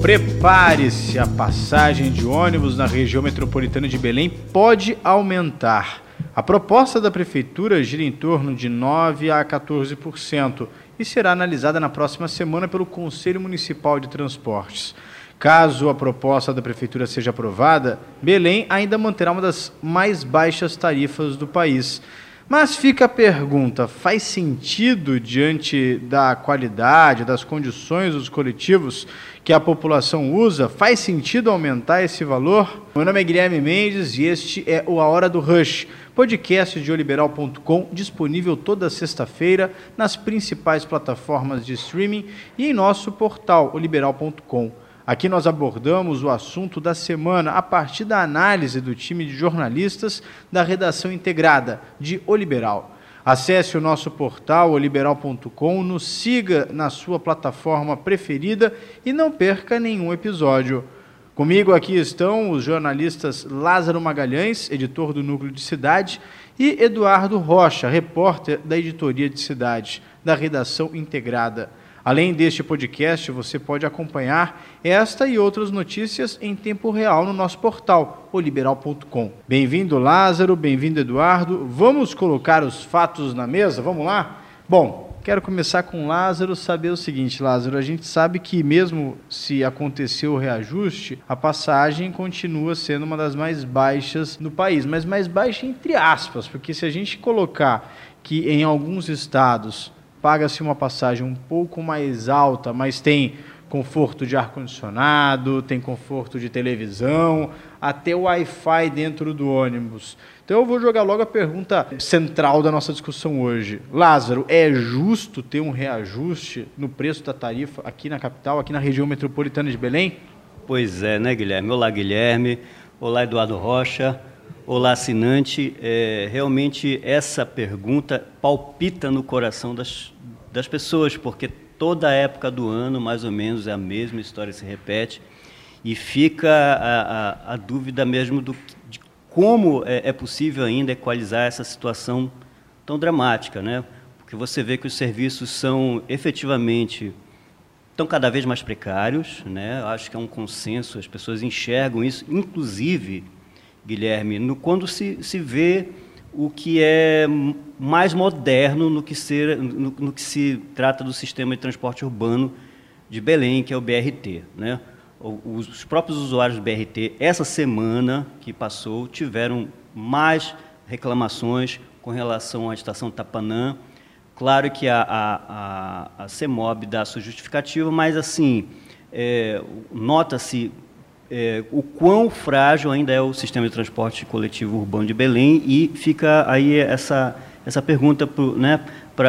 Prepare-se, a passagem de ônibus na região metropolitana de Belém pode aumentar. A proposta da prefeitura gira em torno de 9 a 14% e será analisada na próxima semana pelo Conselho Municipal de Transportes. Caso a proposta da prefeitura seja aprovada, Belém ainda manterá uma das mais baixas tarifas do país. Mas fica a pergunta: faz sentido, diante da qualidade, das condições dos coletivos que a população usa, faz sentido aumentar esse valor? Meu nome é Guilherme Mendes e este é o A Hora do Rush, podcast de oliberal.com, disponível toda sexta-feira nas principais plataformas de streaming e em nosso portal oliberal.com. Aqui nós abordamos o assunto da semana a partir da análise do time de jornalistas da redação integrada de O Liberal. Acesse o nosso portal oliberal.com, nos siga na sua plataforma preferida e não perca nenhum episódio. Comigo aqui estão os jornalistas Lázaro Magalhães, editor do Núcleo de Cidade, e Eduardo Rocha, repórter da Editoria de Cidade, da redação integrada. Além deste podcast, você pode acompanhar esta e outras notícias em tempo real no nosso portal, oliberal.com. Bem-vindo, Lázaro, bem-vindo, Eduardo. Vamos colocar os fatos na mesa? Vamos lá? Bom, quero começar com Lázaro, saber o seguinte, Lázaro, a gente sabe que mesmo se aconteceu o reajuste, a passagem continua sendo uma das mais baixas no país, mas mais baixa entre aspas, porque se a gente colocar que em alguns estados paga-se uma passagem um pouco mais alta, mas tem conforto de ar-condicionado, tem conforto de televisão, até Wi-Fi dentro do ônibus. Então eu vou jogar logo a pergunta central da nossa discussão hoje. Lázaro, é justo ter um reajuste no preço da tarifa aqui na capital, aqui na região metropolitana de Belém? Pois é, né, Guilherme? Olá, Guilherme. Olá, Eduardo Rocha. Olá, assinante. É, realmente essa pergunta palpita no coração das, das pessoas, porque toda época do ano, mais ou menos, é a mesma história se repete. E fica a, a, a dúvida mesmo do, de como é, é possível ainda equalizar essa situação tão dramática, né? Porque você vê que os serviços são efetivamente estão cada vez mais precários, né? Acho que é um consenso, as pessoas enxergam isso, inclusive Guilherme, no, quando se, se vê o que é mais moderno no que, ser, no, no, que se trata do sistema de transporte urbano de Belém, que é o BRT. Né? Os próprios usuários do BRT, essa semana que passou, tiveram mais reclamações com relação à estação Tapanã. Claro que a, a, a, a CEMOB dá sua justificativa, mas assim, é, nota-se é, o quão frágil ainda é o sistema de transporte coletivo urbano de Belém e fica aí essa, essa pergunta para né,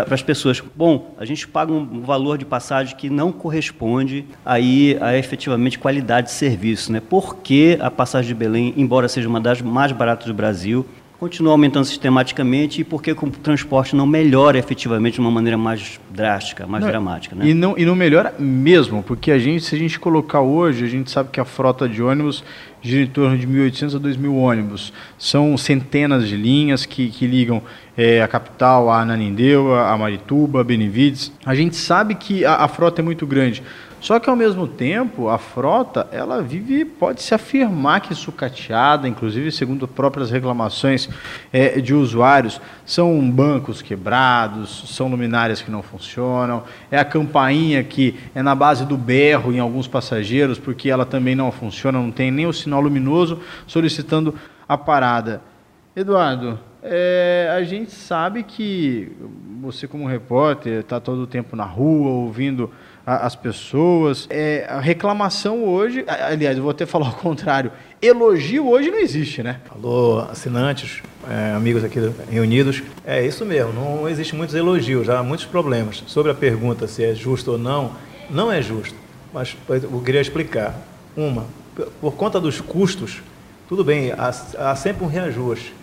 as pessoas. Bom, a gente paga um valor de passagem que não corresponde aí a efetivamente qualidade de serviço. Né? Por que a passagem de Belém, embora seja uma das mais baratas do Brasil, continua aumentando sistematicamente e por que o transporte não melhora efetivamente de uma maneira mais drástica, mais não, dramática. Né? E, não, e não melhora mesmo, porque a gente, se a gente colocar hoje, a gente sabe que a frota de ônibus gira em torno de 1.800 a 2.000 ônibus. São centenas de linhas que, que ligam é, a capital, a Ananindeu, a Marituba, a Benevides. A gente sabe que a, a frota é muito grande. Só que ao mesmo tempo, a frota, ela vive, pode se afirmar que sucateada, inclusive segundo próprias reclamações é, de usuários, são bancos quebrados, são luminárias que não funcionam, é a campainha que é na base do berro em alguns passageiros, porque ela também não funciona, não tem nem o sinal luminoso solicitando a parada. Eduardo, é, a gente sabe que você como repórter está todo o tempo na rua ouvindo as pessoas. É, a reclamação hoje, aliás, eu vou até falar o contrário, elogio hoje não existe, né? Alô, assinantes, é, amigos aqui reunidos. É isso mesmo, não existe muitos elogios, há muitos problemas. Sobre a pergunta se é justo ou não, não é justo, mas eu queria explicar. Uma, por conta dos custos, tudo bem, há, há sempre um reajuste,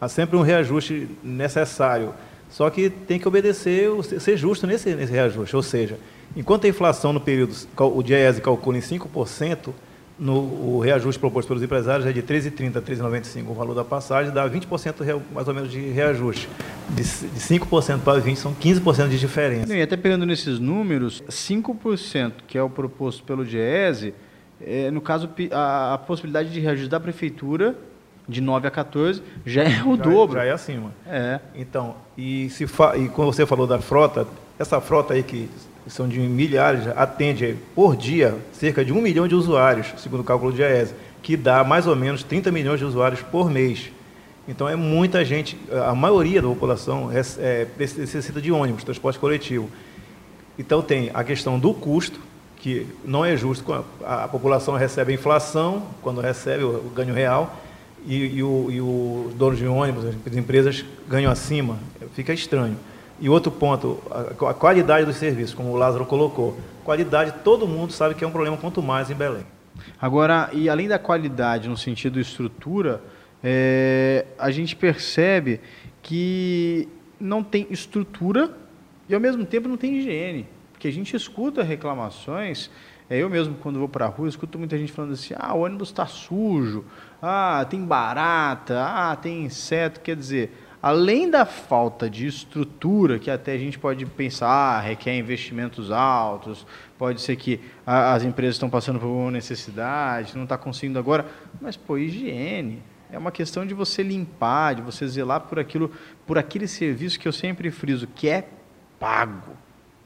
há sempre um reajuste necessário, só que tem que obedecer, ser justo nesse, nesse reajuste, ou seja, Enquanto a inflação no período, o DIEESE calcula em 5%, no, o reajuste proposto pelos empresários é de 13,30 a 13,95 o valor da passagem, dá 20% mais ou menos de reajuste. De, de 5% para 20% são 15% de diferença. E até pegando nesses números, 5% que é o proposto pelo DIEESE, é, no caso, a, a, possibilidade de reajuste da prefeitura de 9 a 14 já é o já, dobro. Já é acima. É. Então, e, se fa... e quando você falou da frota, essa frota aí que são de milhares, atende por dia cerca de um milhão de usuários, segundo o cálculo de AES, que dá mais ou menos 30 milhões de usuários por mês. Então é muita gente, a maioria da população é, é, necessita de ônibus, transporte coletivo. Então tem a questão do custo, que não é justo, a, a população recebe a inflação, quando recebe o, o ganho real, e, e, o, e o dono de ônibus, as empresas ganham acima, fica estranho. E outro ponto, a, qualidade dos serviços, como o Lázaro colocou. Qualidade, todo mundo sabe que é um problema, quanto mais em Belém. Agora, e além da qualidade no sentido estrutura, é, a gente percebe que não tem estrutura e ao mesmo tempo não tem higiene. Porque a gente escuta reclamações, é, eu mesmo quando vou para a rua escuto muita gente falando assim, ah, o ônibus está sujo, ah, tem barata, ah, tem inseto, quer dizer, além da falta de estrutura, que até a gente pode pensar, ah, requer investimentos altos, pode ser que as empresas estão passando por uma necessidade, não está conseguindo agora, mas, pô, higiene, é uma questão de você limpar, de você zelar por aquilo, por aquele serviço que eu sempre friso, que é pago.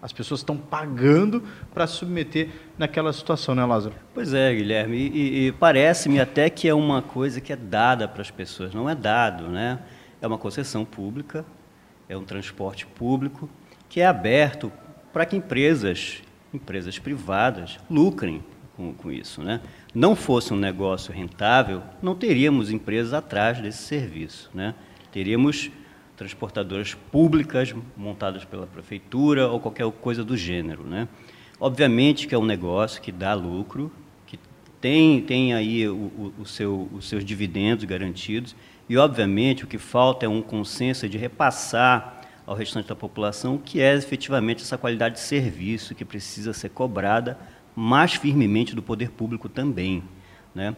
As pessoas estão pagando para submeter naquela situação, né, Lázaro? Pois é, Guilherme. E, e parece-me até que é uma coisa que é dada para as pessoas. Não é dado, né? É uma concessão pública, é um transporte público que é aberto para que empresas, empresas privadas, lucrem com, com isso, né? não fosse um negócio rentável, não teríamos empresas atrás desse serviço. Né? Teríamos transportadoras públicas montadas pela prefeitura ou qualquer coisa do gênero. Né? Obviamente que é um negócio que dá lucro, que tem, tem aí o, o, o seu, os seus dividendos garantidos, e obviamente o que falta é um consenso de repassar ao restante da população o que é efetivamente essa qualidade de serviço que precisa ser cobrada mais firmemente do poder público também. Né?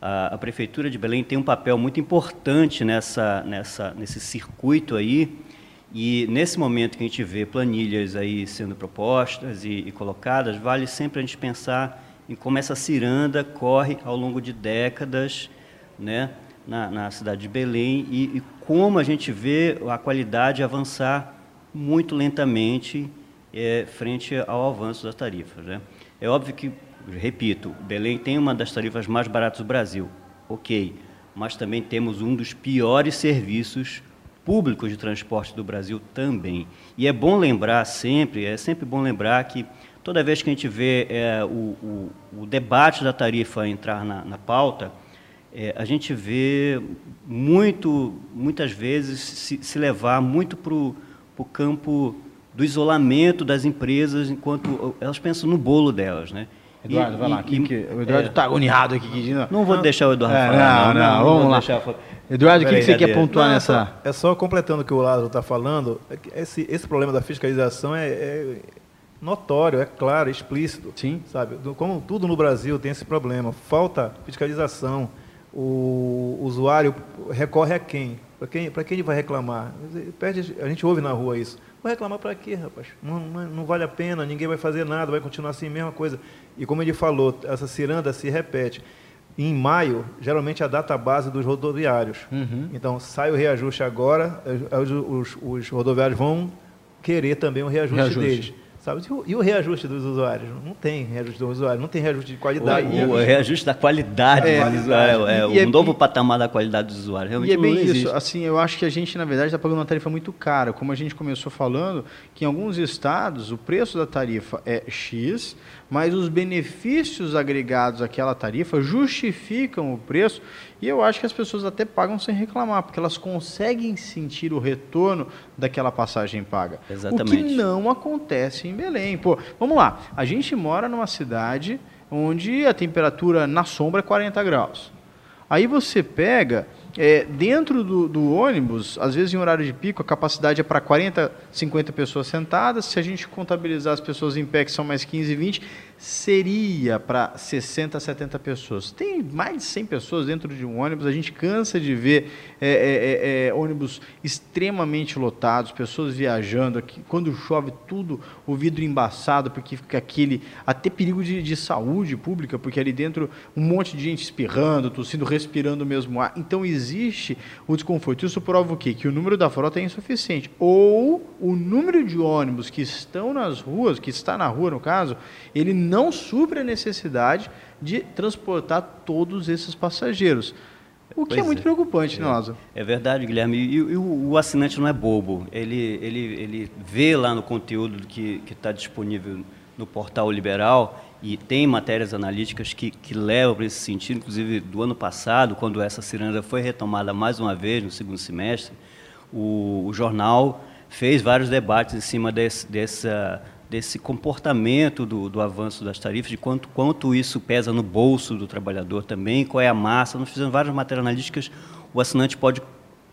A, a, Prefeitura de Belém tem um papel muito importante nessa, nessa, nesse circuito aí, e nesse momento que a gente vê planilhas aí sendo propostas e, e colocadas, vale sempre a gente pensar em como essa ciranda corre ao longo de décadas né, na, na cidade de Belém e, e como a gente vê a qualidade avançar muito lentamente é, frente ao avanço das tarifas. Né? É óbvio que, repito, Belém tem uma das tarifas mais baratas do Brasil, ok, mas também temos um dos piores serviços públicos de transporte do Brasil também. E é bom lembrar sempre, é sempre bom lembrar que toda vez que a gente vê é, o, o, o, debate da tarifa entrar na, na pauta, é, a gente vê muito, muitas vezes se, se levar muito para o campo do isolamento das empresas enquanto elas pensam no bolo delas, né? Eduardo, e, vai lá. E, que, o Eduardo está é, agoniado aqui. Que, não, não vou deixar o Eduardo é, falar. Não, não, não vamos lá. Deixar... Eduardo, o que, que, você quer pontuar não, nessa... É só, é só completando o que o Lázaro está falando, é esse, esse problema da fiscalização é, é, notório, é claro, é explícito. Sim. Sabe? Como tudo no Brasil tem esse problema. Falta fiscalização. O usuário recorre a quem? Para quem, quem ele vai reclamar? Perde, a gente ouve na rua isso. Vai reclamar para quê, rapaz? Não, não, não, vale a pena, ninguém vai fazer nada, vai continuar assim, mesma coisa. E como ele falou, essa ciranda se repete. Em maio, geralmente é a data base dos rodoviários. Uhum. Então, sai o reajuste agora, os, os, os, rodoviários vão querer também o reajuste, reajuste. deles. Sabe? E o reajuste dos usuários? Não tem reajuste do usuário, não tem reajuste de qualidade. O, o reajuste da qualidade é, do usuário, é, o é, novo e, patamar da qualidade do usuário. Realmente e é bem isso. Assim, eu acho que a gente, na verdade, está pagando uma tarifa muito cara. Como a gente começou falando, que em alguns estados o preço da tarifa é X, mas os benefícios agregados àquela tarifa justificam o preço e eu acho que as pessoas até pagam sem reclamar, porque elas conseguem sentir o retorno daquela passagem paga. Exatamente. O que não acontece em Belém. Pô, vamos lá, a gente mora numa cidade onde a temperatura na sombra é 40 graus. Aí você pega é, dentro do, do, ônibus, às vezes em horário de pico, a capacidade é para 40, 50 pessoas sentadas. Se a gente contabilizar as pessoas em pé, que são mais 15, 20, seria para 60, 70 pessoas. Tem mais de 100 pessoas dentro de um ônibus, a gente cansa de ver é, é, é, é ônibus extremamente lotados, pessoas viajando, aqui, quando chove tudo, o vidro embaçado, porque fica aquele, até perigo de, de saúde pública, porque ali dentro um monte de gente espirrando, tossindo, respirando o mesmo ar. Então existe o desconforto. Isso prova o quê? Que o número da frota é insuficiente. Ou o número de ônibus que estão nas ruas, que está na rua no caso, ele não supre a necessidade de transportar todos esses passageiros. O que é pois é muito é. preocupante, né, Lázaro? É verdade, Guilherme. E, e o, o, assinante não é bobo. Ele, ele, ele vê lá no conteúdo que está disponível no portal liberal e tem matérias analíticas que, que levam para esse sentido, inclusive do ano passado, quando essa ciranda foi retomada mais uma vez no segundo semestre, o, o jornal fez vários debates em cima desse, dessa desse comportamento do, do avanço das tarifas, de quanto, quanto isso pesa no bolso do trabalhador também, qual é a massa. Nós fizemos várias matérias analíticas, o assinante pode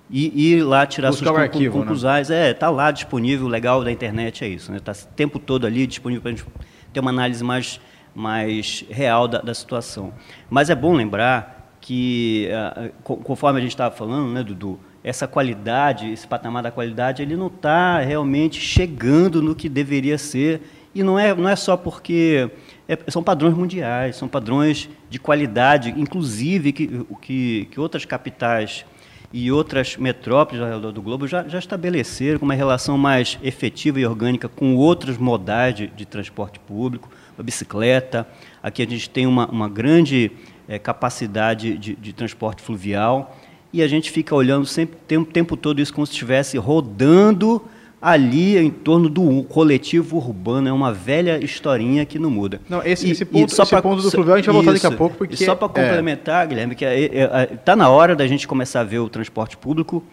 ir, ir lá tirar Buscar suas arquivo, né? conclusões. Né? É, está lá disponível, o legal da internet é isso. Está né? Tá o tempo todo ali disponível para a gente ter uma análise mais, mais real da, da situação. Mas é bom lembrar que, ah, conforme a gente estava falando, né, Dudu, essa qualidade, esse patamar da qualidade, ele não está realmente chegando no que deveria ser. E não é, não é só porque é, são padrões mundiais, são padrões de qualidade, inclusive que, que, que outras capitais e outras metrópoles ao redor do globo já, já estabeleceram uma relação mais efetiva e orgânica com outras modais de, de transporte público, a bicicleta. Aqui a gente tem uma, uma grande é, capacidade de, de transporte fluvial e a gente fica olhando sempre o tempo todo isso como se estivesse rodando ali em torno do coletivo urbano. É uma velha historinha que não muda. Não, esse, e, esse, ponto, esse pra, ponto, do fluvial a gente vai voltar daqui a pouco. Porque, e só para é. complementar, é. Guilherme, que está é, é, na hora da gente começar a ver o transporte público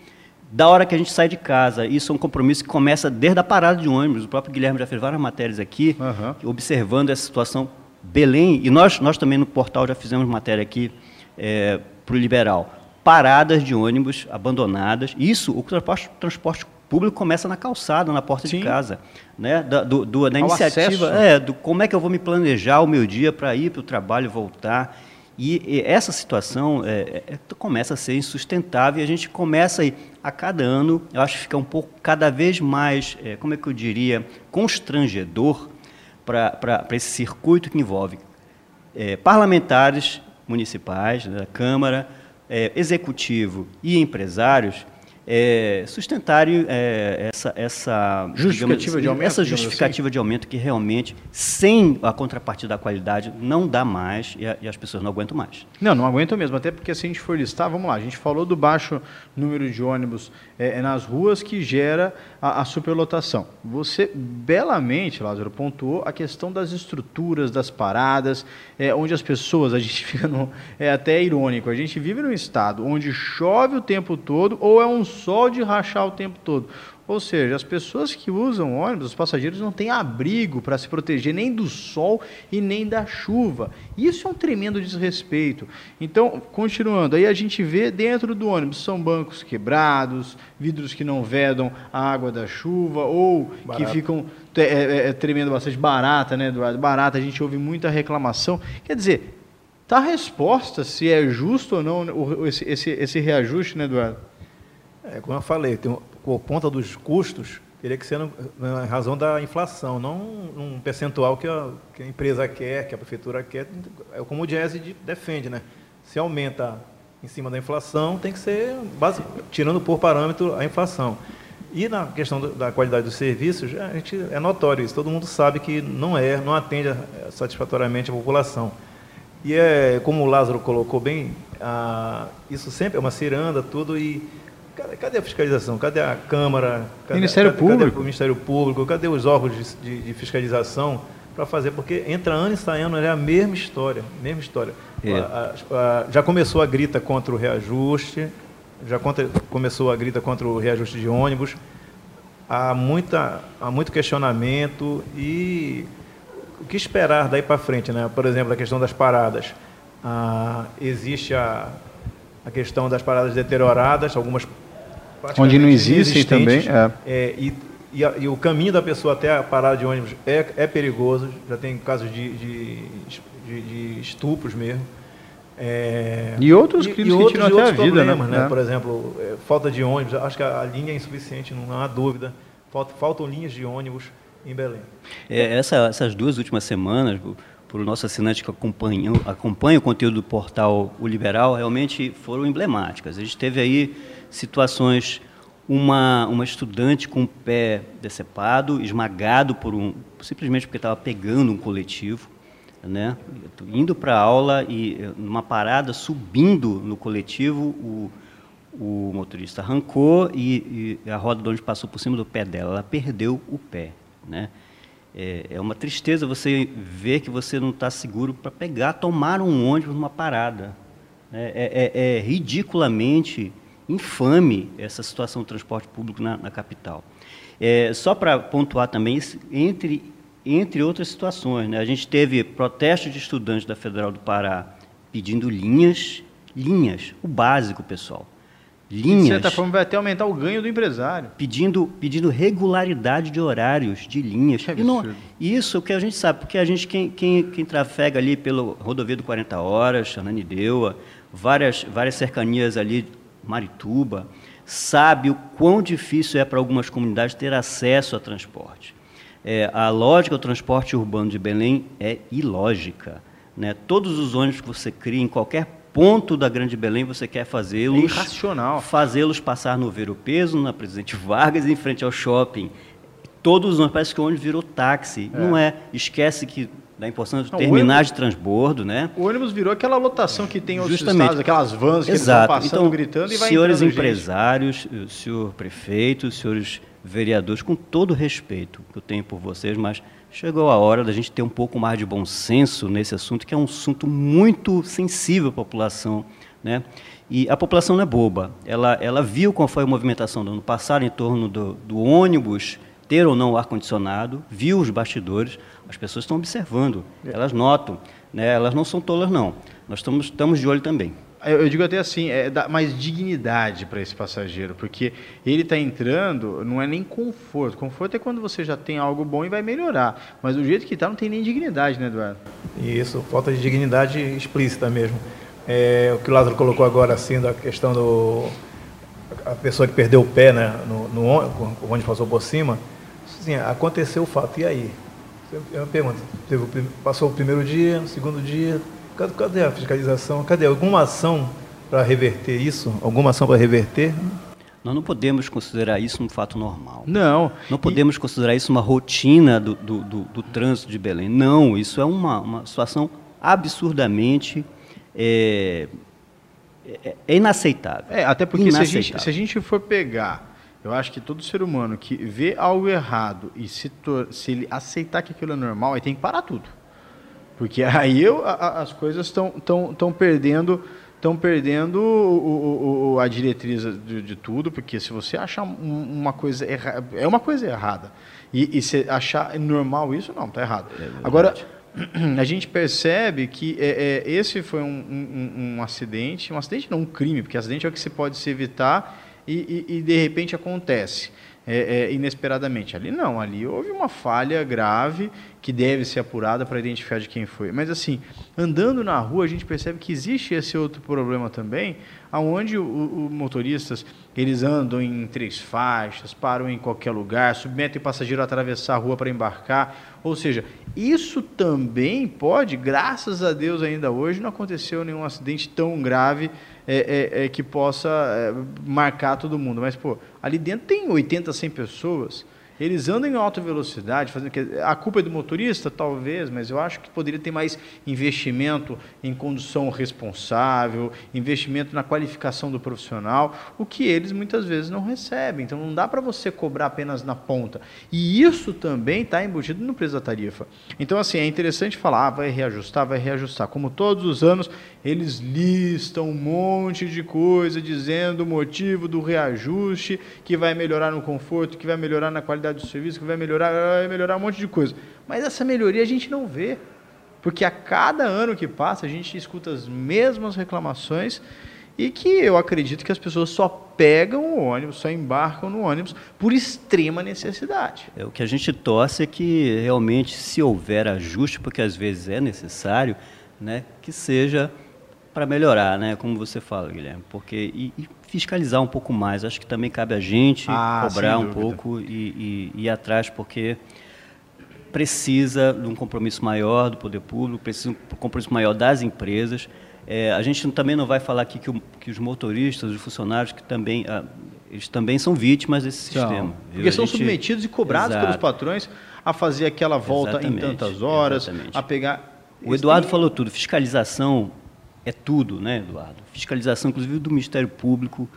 da hora que a gente sai de casa. Isso é um compromisso que começa desde a parada de ônibus. O próprio Guilherme já fez várias matérias aqui, uhum. observando essa situação. Belém, e nós, nós também no portal já fizemos matéria aqui é, para o Liberal paradas de ônibus abandonadas. Isso, o transporte, transporte público começa na calçada, na porta Sim. de casa, né? Da, do, do, da iniciativa, é, do como é que eu vou me planejar o meu dia para ir para o trabalho e voltar. E, e essa situação é, é, começa a ser insustentável e a gente começa aí, a cada ano, eu acho que fica um pouco cada vez mais, é, como é que eu diria, constrangedor para esse circuito que envolve é, parlamentares municipais, né, da Câmara, é, executivo e empresários é, sustentarem é, essa, essa justificativa, digamos, de, aumento, essa justificativa assim. de aumento que realmente, sem a contrapartida da qualidade, não dá mais e, a, e, as pessoas não aguentam mais. Não, não aguentam mesmo, até porque se a gente for listar, vamos lá, a gente falou do baixo número de ônibus é, é nas ruas que gera a, a, superlotação. Você belamente, Lázaro, pontuou a questão das estruturas, das paradas, é, onde as pessoas, a gente fica no, é até irônico, a gente vive num estado onde chove o tempo todo ou é um sol de rachar o tempo todo. Ou seja, as pessoas que usam ônibus, os passageiros, não têm abrigo para se proteger nem do sol e nem da chuva. Isso é um tremendo desrespeito. Então, continuando, aí a gente vê dentro do ônibus são bancos quebrados, vidros que não vedam a água da chuva ou Barato. que ficam é, é, é, tremendo bastante barata, né, Eduardo? Barata, a gente ouve muita reclamação. Quer dizer, tá a resposta se é justo ou não esse, esse, esse reajuste, né, Eduardo? É, como eu falei, tem, por conta dos custos, teria que ser na razão da inflação, não um percentual que a, que a empresa quer, que a prefeitura quer. É como o Diese defende, né? Se aumenta em cima da inflação, tem que ser base, tirando por parâmetro a inflação. E na questão da qualidade dos serviços, a gente é notório isso. Todo mundo sabe que não é, não atende satisfatoriamente a população. E é como o Lázaro colocou bem, a, isso sempre é uma ciranda, tudo e Cadê, a fiscalização? Cadê a Câmara? Cadê, Ministério cadê, Público? Cadê o Ministério Público? Cadê os órgãos de, de, de fiscalização para fazer? Porque entra ano e sai ano, é a mesma história, mesma história. É. A, a, a, já começou a grita contra o reajuste, já contra, começou a grita contra o reajuste de ônibus. Há, muita, há muito questionamento e o que esperar daí para frente, né? Por exemplo, a questão das paradas. Ah, existe a, a questão das paradas deterioradas, algumas onde não existem também. É. É, e e, a, e, o caminho da pessoa até a parada de ônibus é, é perigoso, já tem casos de, de, de, de estupros mesmo. É, e outros crimes e, e outros, que tiram até a vida, né? né? Por exemplo, é, falta de ônibus, acho que a, a, linha é insuficiente, não há dúvida. Falta, faltam linhas de ônibus em Belém. É, essa, essas duas últimas semanas, para o nosso assinante que acompanha, acompanha o conteúdo do portal O Liberal, realmente foram emblemáticas. A gente teve aí situações uma, uma estudante com o pé decepado, esmagado por um, simplesmente porque estava pegando um coletivo, né? indo para a aula e numa parada, subindo no coletivo, o, o motorista arrancou e, e a roda de onde passou por cima do pé dela, ela perdeu o pé. Né? É, é uma tristeza você ver que você não está seguro para pegar, tomar um ônibus numa parada. Né? É, é, é ridiculamente infame essa situação do transporte público na, na capital. É, só para pontuar também, entre, entre outras situações, né, a gente teve protestos de estudantes da Federal do Pará pedindo linhas, linhas, o básico, pessoal. Linhas. De certa forma, vai até aumentar o ganho do empresário. Pedindo, pedindo regularidade de horários, de linhas. Que e não, isso é que a gente sabe, porque a gente, quem, quem, quem trafega ali pelo rodovia do 40 Horas, Xananindeua, várias, várias cercanias ali Marituba, sabe o quão difícil é para algumas comunidades ter acesso a transporte. É, a lógica do transporte urbano de Belém é ilógica. Né? Todos os ônibus que você cria em qualquer ponto da Grande Belém, você quer fazê-los... É. Fazê-los passar no Ver o Peso, na Presidente Vargas, em frente ao shopping. Todos os ônibus, parece que o ônibus virou táxi. É. Não é. Esquece que da importância de terminais de transbordo, né? O ônibus virou aquela lotação que tem outros Justamente. estados, aquelas vans que Exato. eles passando, então, gritando e vai Senhores empresários, gente. senhor prefeito, senhores vereadores, com todo o respeito que eu tenho por vocês, mas chegou a hora da gente ter um pouco mais de bom senso nesse assunto, que é um assunto muito sensível à população, né? E a população não é boba. Ela, ela viu qual foi a movimentação do ano passado em torno do, do ônibus ter ou não ar-condicionado, viu os bastidores, as pessoas estão observando, elas notam, né? elas não são tolas, não. Nós estamos, estamos de olho também. Eu digo até assim, é dar mais dignidade para esse passageiro, porque ele está entrando, não é nem conforto. Conforto é quando você já tem algo bom e vai melhorar. Mas do jeito que está, não tem nem dignidade, né, Eduardo? Isso, falta de dignidade explícita mesmo. É, o que o Lázaro colocou agora, assim, da questão do. A pessoa que perdeu o pé, né, no, no onde passou por cima, assim, aconteceu o fato, e aí? Eu pergunto, teve, passou o primeiro dia, o segundo dia, cadê, a fiscalização? Cadê alguma ação para reverter isso? Alguma ação para reverter? Nós não podemos considerar isso um fato normal. Não. Não podemos e... considerar isso uma rotina do, do, do, do, trânsito de Belém. Não, isso é uma, uma situação absurdamente é, é, é inaceitável. É, até porque se a, gente, se a gente for pegar eu acho que todo ser humano que vê algo errado e se, se ele aceitar que aquilo é normal, aí tem que parar tudo. Porque aí eu, a, as coisas estão tão, tão perdendo estão perdendo o, o, a diretriz de, de, tudo, porque se você achar uma coisa errada, é uma coisa errada. E, e se achar normal isso, não, está errado. É Agora, a gente percebe que é, é, esse foi um, um, um, acidente, um acidente não um crime, porque acidente é o que se pode se evitar e, e, e de repente acontece é, é, inesperadamente. Ali não, ali houve uma falha grave que deve ser apurada para identificar de quem foi. Mas assim, andando na rua, a gente percebe que existe esse outro problema também, aonde os motoristas eles andam em três faixas, param em qualquer lugar, submetem o passageiro a atravessar a rua para embarcar. Ou seja, isso também pode, graças a Deus ainda hoje, não aconteceu nenhum acidente tão grave é, é, é, que possa é, marcar todo mundo. Mas, pô, ali dentro tem 80, 100 pessoas. Eles andam em alta velocidade, fazendo a culpa é do motorista, talvez, mas eu acho que poderia ter mais investimento em condução responsável, investimento na qualificação do profissional, o que eles muitas vezes não recebem. Então não dá para você cobrar apenas na ponta. E isso também está embutido no preço da tarifa. Então, assim, é interessante falar, ah, vai reajustar, vai reajustar. Como todos os anos, eles listam um monte de coisa dizendo o motivo do reajuste, que vai melhorar no conforto, que vai melhorar na qualidade qualidade do serviço, que vai melhorar, vai melhorar um monte de coisa. Mas essa melhoria a gente não vê. Porque a cada ano que passa a gente escuta as mesmas reclamações e que eu acredito que as pessoas só pegam o ônibus, só embarcam no ônibus por extrema necessidade. É, o que a gente torce é que realmente, se houver ajuste, porque às vezes é necessário, né, que seja para melhorar, né, como você fala, Guilherme, porque e, e, fiscalizar um pouco mais. Acho que também cabe a gente ah, cobrar um pouco e, e ir atrás, porque precisa de um compromisso maior do poder público, precisa de um compromisso maior das empresas. É, a gente também não vai falar aqui que, o, que os motoristas, os funcionários, que também, ah, eles também são vítimas desse então, sistema. Viu? Porque são gente... submetidos e cobrados Exato. pelos patrões a fazer aquela volta exatamente, em tantas horas, exatamente. a pegar. O Eduardo falou tudo. Fiscalização é tudo, né, Eduardo? Fiscalização, inclusive, do Ministério Público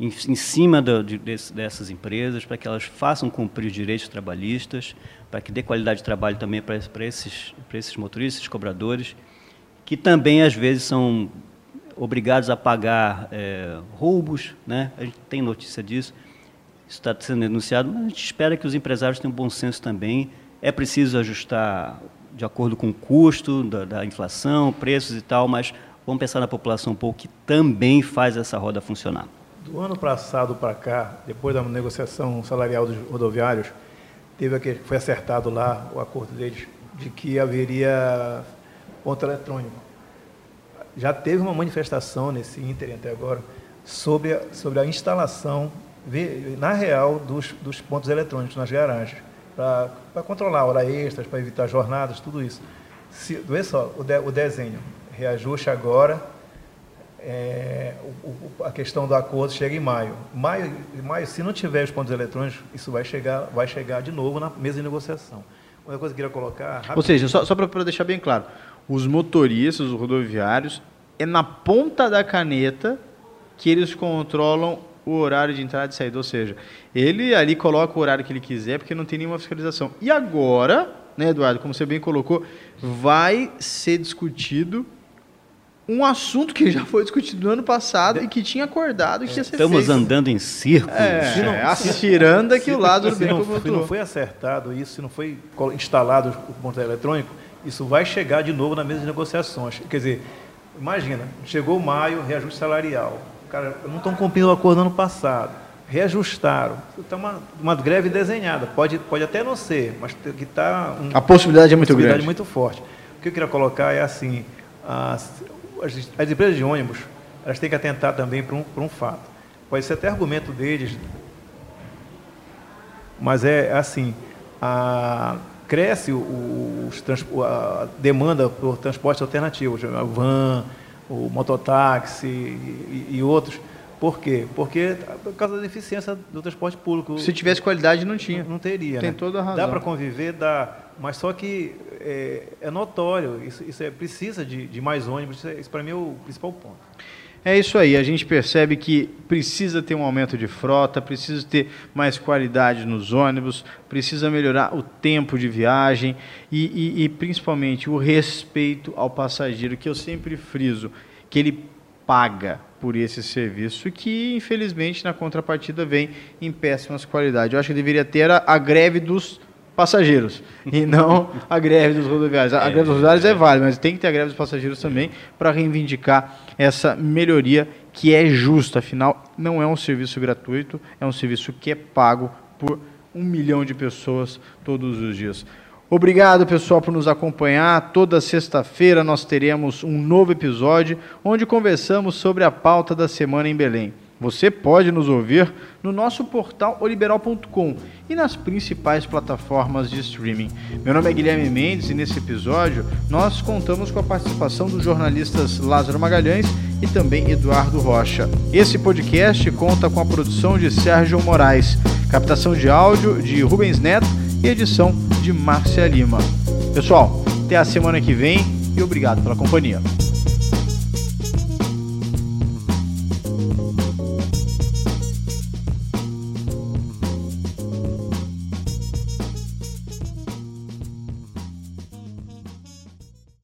em, em cima do, de, dessas empresas para que elas façam cumprir os direitos trabalhistas, para que dê qualidade de trabalho também para, esses, esses motoristas, cobradores que também às vezes são obrigados a pagar é, roubos, né? A gente tem notícia disso, isso está sendo denunciado, mas a gente espera que os empresários tenham bom senso também. É preciso ajustar de acordo com o custo da, da inflação, preços e tal, mas vamos pensar na população um pouco que também faz essa roda funcionar. Do ano passado para cá, depois da negociação salarial dos rodoviários, teve aquele, foi acertado lá o acordo deles de que haveria ponto eletrônico. Já teve uma manifestação nesse ínter até agora sobre a, sobre a instalação, na real, dos, dos pontos eletrônicos nas garagens, para controlar hora extras, para evitar jornadas, tudo isso. Se, vê só o, de, o desenho, reajuste agora, é, o, o, a questão do acordo chega em maio. maio. Maio, se não tiver os pontos eletrônicos, isso vai chegar, vai chegar de novo na mesa de negociação. Uma coisa que eu queria colocar. Ou seja, só, só para deixar bem claro, os motoristas, os rodoviários, é na ponta da caneta que eles controlam o horário de entrada e saída. Ou seja, ele ali coloca o horário que ele quiser, porque não tem nenhuma fiscalização. E agora, né, Eduardo, como você bem colocou, vai ser discutido um assunto que já foi discutido no ano passado e que tinha acordado que ia ser Estamos feito. andando em círculos. É, não, é a ciranda que o lado se não, se não foi acertado isso, se não foi instalado o ponto eletrônico, isso vai chegar de novo na mesa de negociações. Quer dizer, imagina, chegou maio, reajuste salarial. Cara, não estão cumprindo o acordo do ano passado. Reajustaram. Está uma, uma greve desenhada. Pode, pode até não ser, mas que está. Um, a possibilidade é muito possibilidade grande. muito forte. O que eu queria colocar é assim: as, as, as empresas de ônibus elas têm que atentar também para um, para um fato. Pode ser até argumento deles, mas é assim: a, cresce o, a demanda por transportes alternativos, o van, o mototáxi e, e, outros. Por quê? Porque por causa da deficiência do transporte público. Se tivesse qualidade, não tinha. Não, não teria. Tem né? toda a razão. Dá para conviver, dá. Mas só que é, é notório, isso, isso é, precisa de, de mais ônibus, isso, é, isso para mim é o principal ponto. É isso aí, a gente percebe que precisa ter um aumento de frota, precisa ter mais qualidade nos ônibus, precisa melhorar o tempo de viagem e, e, e principalmente o respeito ao passageiro, que eu sempre friso, que ele paga por esse serviço que, infelizmente, na contrapartida vem em péssimas qualidades. Eu acho que deveria ter a, a greve dos passageiros e não a greve dos rodoviários. A, é, greve dos rodoviários é, é válida, mas tem que ter a greve dos passageiros também para reivindicar essa melhoria que é justa. Afinal, não é um serviço gratuito, é um serviço que é pago por um milhão de pessoas todos os dias. Obrigado, pessoal, por nos acompanhar. Toda sexta-feira nós teremos um novo episódio onde conversamos sobre a pauta da semana em Belém. Você pode nos ouvir no nosso portal oliberal.com e nas principais plataformas de streaming. Meu nome é Guilherme Mendes e nesse episódio nós contamos com a participação dos jornalistas Lázaro Magalhães e também Eduardo Rocha. Esse podcast conta com a produção de Sérgio Moraes, captação de áudio de Rubens Neto e edição de Márcia Lima. Pessoal, até a semana que vem e obrigado pela companhia.